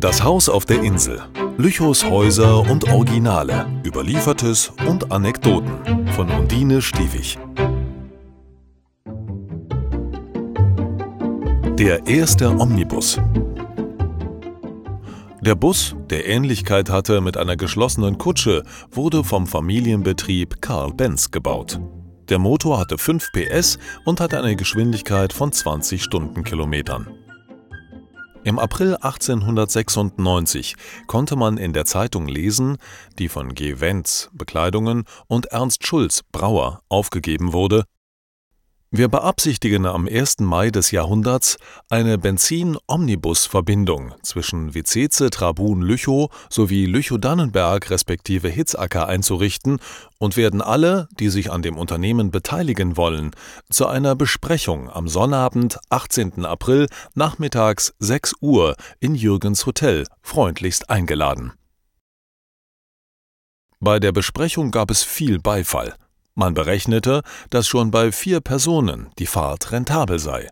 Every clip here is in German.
Das Haus auf der Insel. Lüchows Häuser und Originale. Überliefertes und Anekdoten. Von Undine Stiewig. Der erste Omnibus. Der Bus, der Ähnlichkeit hatte mit einer geschlossenen Kutsche, wurde vom Familienbetrieb Karl Benz gebaut. Der Motor hatte 5 PS und hatte eine Geschwindigkeit von 20 Stundenkilometern. Im April 1896 konnte man in der Zeitung lesen, die von G. Wenz Bekleidungen und Ernst Schulz Brauer aufgegeben wurde, wir beabsichtigen am 1. Mai des Jahrhunderts eine Benzin-Omnibus-Verbindung zwischen Vizice Trabun-Lüchow sowie Lüchow-Dannenberg respektive Hitzacker einzurichten und werden alle, die sich an dem Unternehmen beteiligen wollen, zu einer Besprechung am Sonnabend, 18. April, nachmittags 6 Uhr in Jürgens Hotel freundlichst eingeladen. Bei der Besprechung gab es viel Beifall. Man berechnete, dass schon bei vier Personen die Fahrt rentabel sei.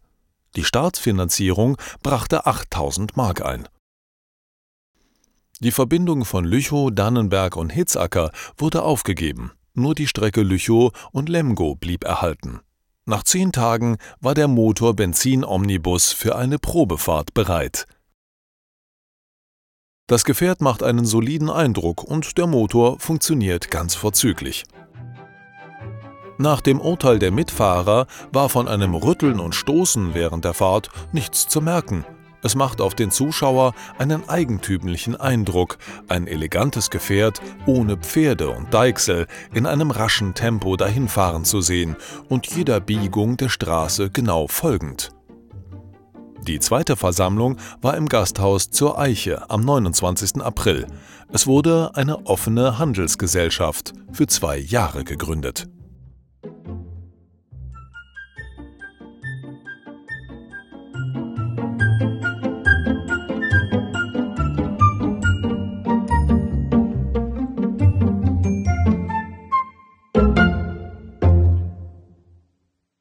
Die Staatsfinanzierung brachte 8000 Mark ein. Die Verbindung von Lüchow, Dannenberg und Hitzacker wurde aufgegeben. Nur die Strecke Lüchow und Lemgo blieb erhalten. Nach zehn Tagen war der Motor Benzin-Omnibus für eine Probefahrt bereit. Das Gefährt macht einen soliden Eindruck und der Motor funktioniert ganz vorzüglich. Nach dem Urteil der Mitfahrer war von einem Rütteln und Stoßen während der Fahrt nichts zu merken. Es macht auf den Zuschauer einen eigentümlichen Eindruck, ein elegantes Gefährt ohne Pferde und Deichsel in einem raschen Tempo dahinfahren zu sehen und jeder Biegung der Straße genau folgend. Die zweite Versammlung war im Gasthaus zur Eiche am 29. April. Es wurde eine offene Handelsgesellschaft für zwei Jahre gegründet.